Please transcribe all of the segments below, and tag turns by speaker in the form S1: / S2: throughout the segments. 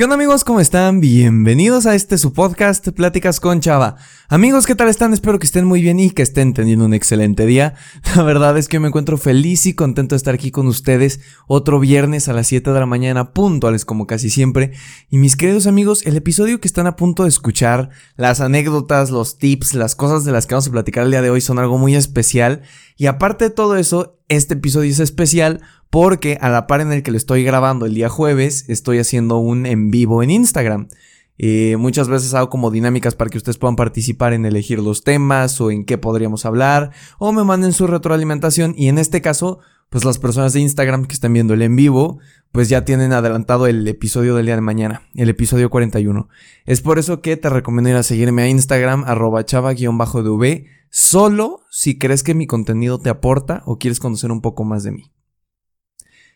S1: ¿Qué onda amigos? ¿Cómo están? Bienvenidos a este su podcast Pláticas con Chava. Amigos, ¿qué tal están? Espero que estén muy bien y que estén teniendo un excelente día. La verdad es que me encuentro feliz y contento de estar aquí con ustedes otro viernes a las 7 de la mañana, puntuales como casi siempre. Y mis queridos amigos, el episodio que están a punto de escuchar, las anécdotas, los tips, las cosas de las que vamos a platicar el día de hoy son algo muy especial. Y aparte de todo eso, este episodio es especial porque a la par en el que lo estoy grabando el día jueves, estoy haciendo un en vivo en Instagram. Eh, muchas veces hago como dinámicas para que ustedes puedan participar en elegir los temas o en qué podríamos hablar o me manden su retroalimentación y en este caso pues las personas de Instagram que están viendo el en vivo pues ya tienen adelantado el episodio del día de mañana, el episodio 41. Es por eso que te recomiendo ir a seguirme a Instagram arroba chava-dv solo si crees que mi contenido te aporta o quieres conocer un poco más de mí.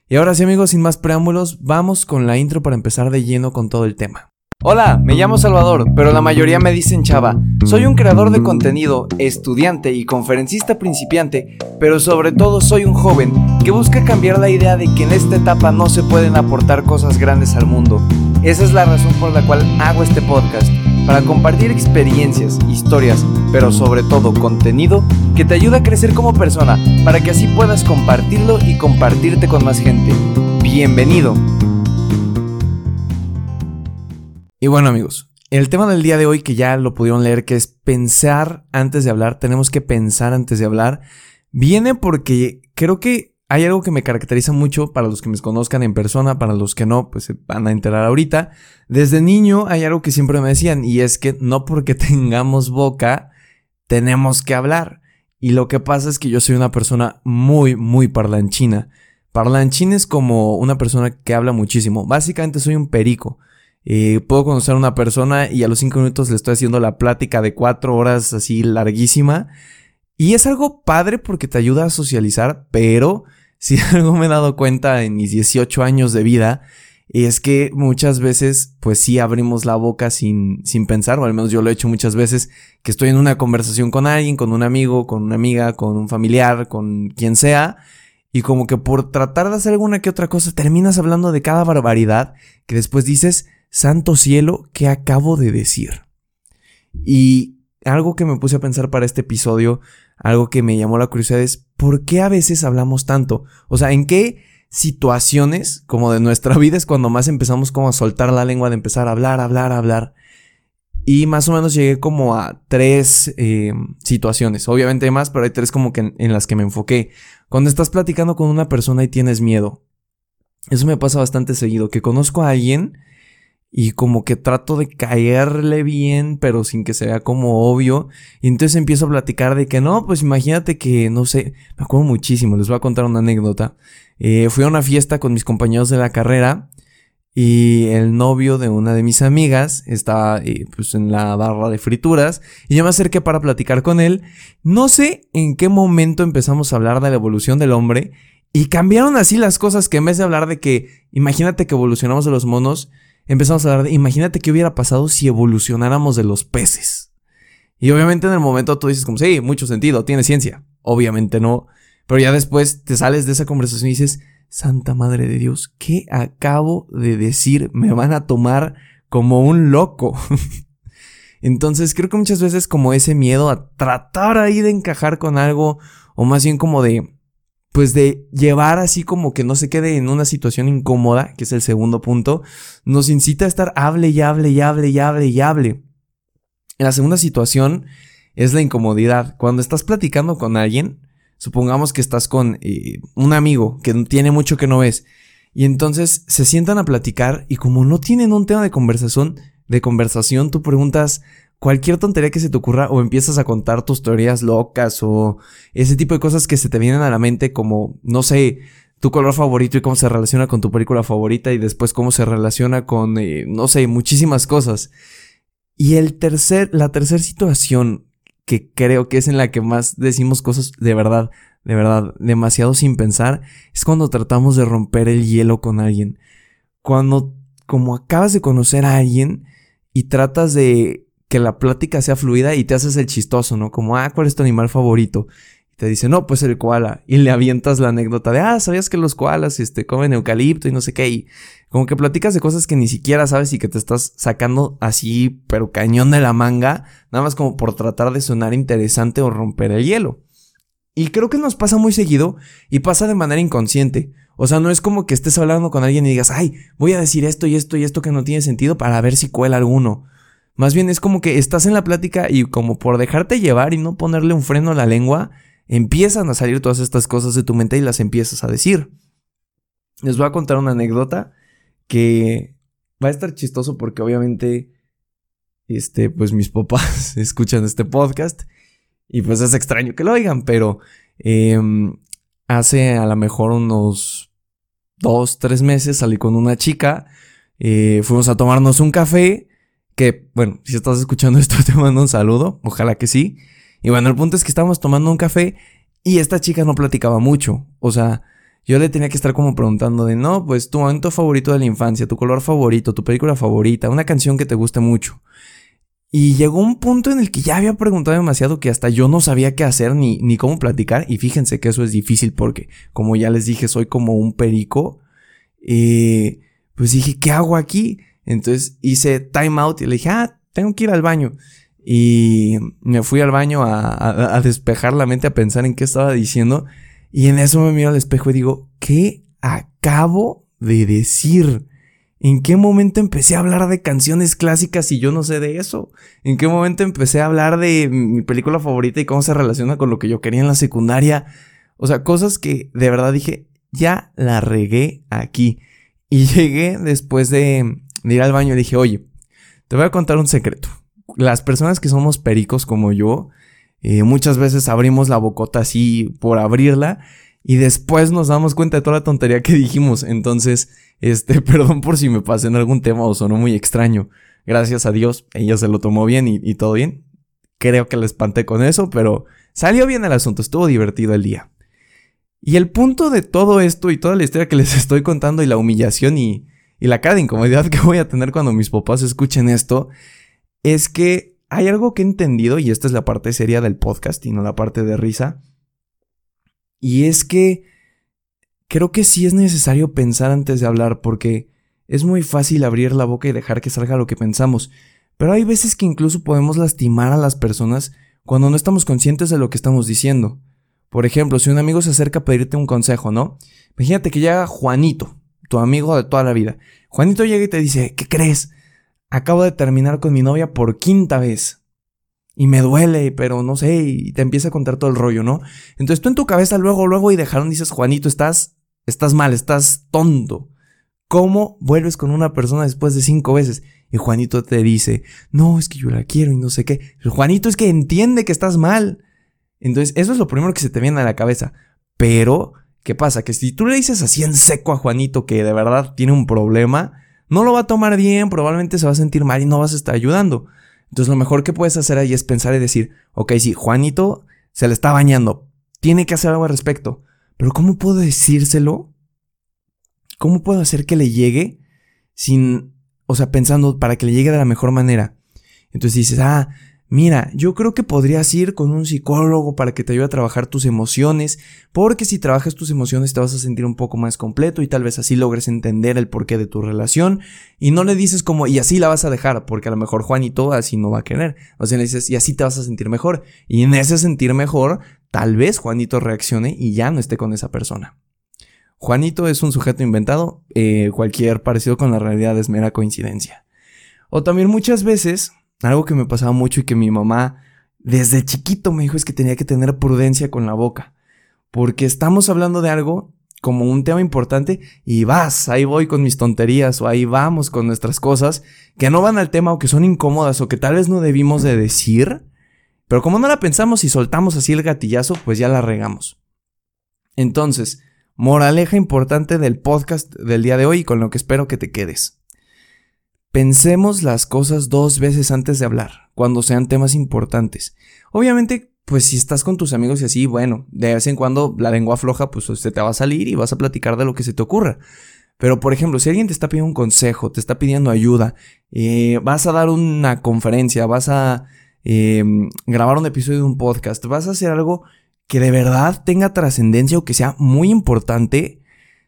S1: Y ahora sí amigos, sin más preámbulos, vamos con la intro para empezar de lleno con todo el tema. Hola, me llamo Salvador, pero la mayoría me dicen Chava. Soy un creador de contenido, estudiante y conferencista principiante, pero sobre todo soy un joven que busca cambiar la idea de que en esta etapa no se pueden aportar cosas grandes al mundo. Esa es la razón por la cual hago este podcast para compartir experiencias, historias, pero sobre todo contenido que te ayuda a crecer como persona, para que así puedas compartirlo y compartirte con más gente. Bienvenido. Y bueno amigos, el tema del día de hoy que ya lo pudieron leer, que es pensar antes de hablar, tenemos que pensar antes de hablar, viene porque creo que hay algo que me caracteriza mucho para los que me conozcan en persona, para los que no, pues se van a enterar ahorita. Desde niño hay algo que siempre me decían y es que no porque tengamos boca tenemos que hablar. Y lo que pasa es que yo soy una persona muy, muy parlanchina. Parlanchín es como una persona que habla muchísimo. Básicamente soy un perico. Eh, puedo conocer a una persona y a los cinco minutos le estoy haciendo la plática de cuatro horas así larguísima. Y es algo padre porque te ayuda a socializar, pero si algo me he dado cuenta en mis 18 años de vida, es que muchas veces, pues sí abrimos la boca sin, sin pensar, o al menos yo lo he hecho muchas veces, que estoy en una conversación con alguien, con un amigo, con una amiga, con un familiar, con quien sea, y como que por tratar de hacer alguna que otra cosa, terminas hablando de cada barbaridad que después dices, santo cielo, ¿qué acabo de decir? Y algo que me puse a pensar para este episodio algo que me llamó la curiosidad es ¿por qué a veces hablamos tanto? O sea, ¿en qué situaciones como de nuestra vida es cuando más empezamos como a soltar la lengua de empezar a hablar, hablar, hablar? Y más o menos llegué como a tres eh, situaciones. Obviamente hay más, pero hay tres como que en, en las que me enfoqué. Cuando estás platicando con una persona y tienes miedo. Eso me pasa bastante seguido. Que conozco a alguien y como que trato de caerle bien, pero sin que se vea como obvio. Y entonces empiezo a platicar de que no, pues imagínate que, no sé, me acuerdo muchísimo, les voy a contar una anécdota. Eh, fui a una fiesta con mis compañeros de la carrera y el novio de una de mis amigas estaba eh, pues en la barra de frituras y yo me acerqué para platicar con él. No sé en qué momento empezamos a hablar de la evolución del hombre y cambiaron así las cosas que en vez de hablar de que imagínate que evolucionamos de los monos, empezamos a hablar de, imagínate qué hubiera pasado si evolucionáramos de los peces. Y obviamente en el momento tú dices como, sí, mucho sentido, tiene ciencia. Obviamente no. Pero ya después te sales de esa conversación y dices, Santa Madre de Dios, ¿qué acabo de decir? Me van a tomar como un loco. Entonces creo que muchas veces como ese miedo a tratar ahí de encajar con algo, o más bien como de, pues de llevar así como que no se quede en una situación incómoda, que es el segundo punto, nos incita a estar hable y hable y hable y hable y hable. La segunda situación es la incomodidad. Cuando estás platicando con alguien, supongamos que estás con eh, un amigo que tiene mucho que no ves, y entonces se sientan a platicar y como no tienen un tema de conversación, de conversación, tú preguntas, cualquier tontería que se te ocurra o empiezas a contar tus teorías locas o ese tipo de cosas que se te vienen a la mente como, no sé, tu color favorito y cómo se relaciona con tu película favorita y después cómo se relaciona con, eh, no sé, muchísimas cosas. Y el tercer, la tercera situación que creo que es en la que más decimos cosas de verdad, de verdad, demasiado sin pensar, es cuando tratamos de romper el hielo con alguien. Cuando, como acabas de conocer a alguien y tratas de que la plática sea fluida y te haces el chistoso, ¿no? Como, ah, ¿cuál es tu animal favorito? Y te dice, no, pues el koala. Y le avientas la anécdota de, ah, ¿sabías que los koalas este, comen eucalipto y no sé qué? Y como que platicas de cosas que ni siquiera sabes y que te estás sacando así, pero cañón de la manga, nada más como por tratar de sonar interesante o romper el hielo. Y creo que nos pasa muy seguido y pasa de manera inconsciente. O sea, no es como que estés hablando con alguien y digas, ay, voy a decir esto y esto y esto que no tiene sentido para ver si cuela alguno. Más bien es como que estás en la plática y como por dejarte llevar y no ponerle un freno a la lengua, empiezan a salir todas estas cosas de tu mente y las empiezas a decir. Les voy a contar una anécdota que va a estar chistoso porque obviamente, este, pues mis papás escuchan este podcast y pues es extraño que lo oigan, pero em, hace a lo mejor unos dos, tres meses salí con una chica, eh, fuimos a tomarnos un café, que bueno, si estás escuchando esto te mando un saludo, ojalá que sí. Y bueno, el punto es que estábamos tomando un café y esta chica no platicaba mucho, o sea, yo le tenía que estar como preguntando de, no, pues tu momento favorito de la infancia, tu color favorito, tu película favorita, una canción que te guste mucho. Y llegó un punto en el que ya había preguntado demasiado que hasta yo no sabía qué hacer ni, ni cómo platicar. Y fíjense que eso es difícil porque, como ya les dije, soy como un perico. Eh, pues dije, ¿qué hago aquí? Entonces hice time out y le dije, ah, tengo que ir al baño. Y me fui al baño a, a, despejar la mente, a pensar en qué estaba diciendo. Y en eso me miro al espejo y digo, ¿qué acabo de decir? ¿En qué momento empecé a hablar de canciones clásicas y yo no sé de eso? ¿En qué momento empecé a hablar de mi película favorita y cómo se relaciona con lo que yo quería en la secundaria? O sea, cosas que de verdad dije, ya la regué aquí. Y llegué después de, ir al baño y dije, oye, te voy a contar un secreto. Las personas que somos pericos como yo, eh, muchas veces abrimos la bocota así por abrirla y después nos damos cuenta de toda la tontería que dijimos. Entonces, este, perdón por si me pasé en algún tema o sonó muy extraño. Gracias a Dios, ella se lo tomó bien y, todo bien. Creo que la espanté con eso, pero salió bien el asunto, estuvo divertido el día. Y el punto de todo esto y toda la historia que les estoy contando y la humillación y, y la cara de incomodidad que voy a tener cuando mis papás escuchen esto, es que hay algo que he entendido, y esta es la parte seria del podcast y no la parte de risa, y es que creo que sí es necesario pensar antes de hablar porque es muy fácil abrir la boca y dejar que salga lo que pensamos, pero hay veces que incluso podemos lastimar a las personas cuando no estamos conscientes de lo que estamos diciendo. Por ejemplo, si un amigo se acerca a pedirte un consejo, ¿no? Imagínate que llega Juanito, tu amigo de toda la vida. Juanito llega y te dice, ¿qué crees? Acabo de terminar con mi novia por quinta vez. Y me duele, pero no sé, y te empieza a contar todo el rollo, ¿no? Entonces tú en tu cabeza luego, luego y dejaron dices, Juanito, estás, estás mal, estás tonto. ¿Cómo vuelves con una persona después de cinco veces? Y Juanito te dice, no, es que yo la quiero y no sé qué. Juanito es que entiende que estás mal. Entonces, eso es lo primero que se te viene a la cabeza. Pero, ¿qué pasa? Que si tú le dices así en seco a Juanito que de verdad tiene un problema, no lo va a tomar bien, probablemente se va a sentir mal y no vas a estar ayudando. Entonces lo mejor que puedes hacer ahí es pensar y decir, ok, sí, Juanito se le está bañando, tiene que hacer algo al respecto, pero ¿cómo puedo decírselo? ¿Cómo puedo hacer que le llegue sin, o sea, pensando para que le llegue de la mejor manera? Entonces dices, ah, Mira, yo creo que podrías ir con un psicólogo para que te ayude a trabajar tus emociones, porque si trabajas tus emociones te vas a sentir un poco más completo y tal vez así logres entender el porqué de tu relación y no le dices como y así la vas a dejar, porque a lo mejor Juanito así no va a querer. O sea, le dices y así te vas a sentir mejor y en ese sentir mejor, tal vez Juanito reaccione y ya no esté con esa persona. Juanito es un sujeto inventado, eh, cualquier parecido con la realidad es mera coincidencia. O también muchas veces algo que me pasaba mucho y que mi mamá desde chiquito me dijo es que tenía que tener prudencia con la boca. Porque estamos hablando de algo como un tema importante y vas, ahí voy con mis tonterías o ahí vamos con nuestras cosas que no van al tema o que son incómodas o que tal vez no debimos de decir. Pero como no la pensamos y soltamos así el gatillazo, pues ya la regamos. Entonces, moraleja importante del podcast del día de hoy y con lo que espero que te quedes. Pensemos las cosas dos veces antes de hablar, cuando sean temas importantes. Obviamente, pues si estás con tus amigos y así, bueno, de vez en cuando la lengua floja, pues se te va a salir y vas a platicar de lo que se te ocurra. Pero, por ejemplo, si alguien te está pidiendo un consejo, te está pidiendo ayuda, eh, vas a dar una conferencia, vas a em, grabar un episodio de un podcast, vas a hacer algo que de verdad tenga trascendencia o que sea muy importante,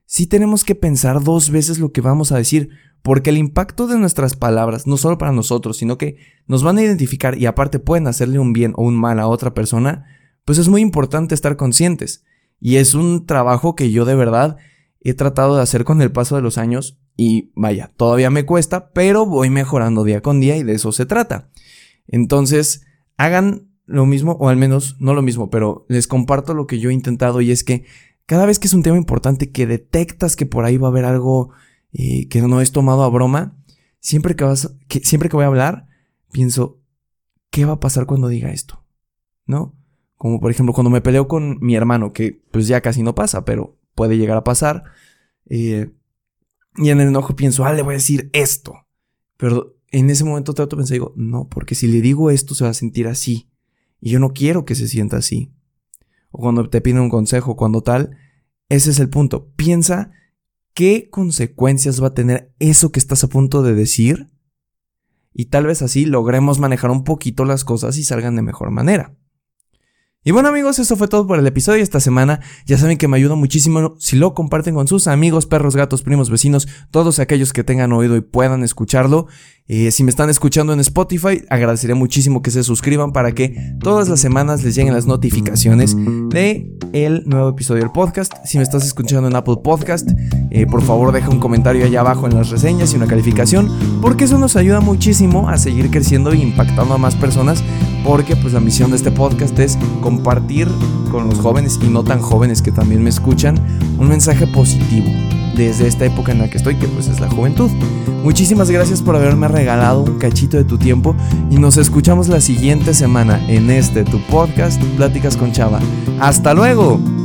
S1: sí tenemos que pensar dos veces lo que vamos a decir, porque el impacto de nuestras palabras, no solo para nosotros, sino que nos van a identificar y aparte pueden hacerle un bien o un mal a otra persona, pues es muy importante estar conscientes. Y es un trabajo que yo de verdad he tratado de hacer con el paso de los años y vaya, todavía me cuesta, pero voy mejorando día con día y de eso se trata. Entonces, hagan lo mismo, o al menos no lo mismo, pero les comparto lo que yo he intentado y es que cada vez que es un tema importante que detectas que por ahí va a haber algo eh, que no es tomado a broma, siempre que, vas, siempre que voy a hablar, pienso, ¿qué va a pasar cuando diga esto? ¿No? Como por ejemplo cuando me peleo con mi hermano, que pues ya casi no pasa, pero puede llegar a pasar. Eh, y en el enojo pienso, ah, le voy a decir esto. Pero en ese momento trato de pensar, digo, no, porque si le digo esto se va a sentir así. Y yo no quiero que se sienta así. O cuando te piden un consejo, cuando tal, ese es el punto. Piensa qué consecuencias va a tener eso que estás a punto de decir. Y tal vez así logremos manejar un poquito las cosas y salgan de mejor manera. Y bueno amigos, eso fue todo por el episodio de esta semana. Ya saben que me ayuda muchísimo si lo comparten con sus amigos, perros, gatos, primos, vecinos, todos aquellos que tengan oído y puedan escucharlo. Eh, si me están escuchando en Spotify, agradecería muchísimo que se suscriban para que todas las semanas les lleguen las notificaciones de el nuevo episodio del podcast. Si me estás escuchando en Apple Podcast, eh, por favor deja un comentario allá abajo en las reseñas y una calificación, porque eso nos ayuda muchísimo a seguir creciendo e impactando a más personas porque pues la misión de este podcast es compartir con los jóvenes y no tan jóvenes que también me escuchan un mensaje positivo desde esta época en la que estoy, que pues es la juventud. Muchísimas gracias por haberme regalado un cachito de tu tiempo y nos escuchamos la siguiente semana en este tu podcast Pláticas con Chava. Hasta luego.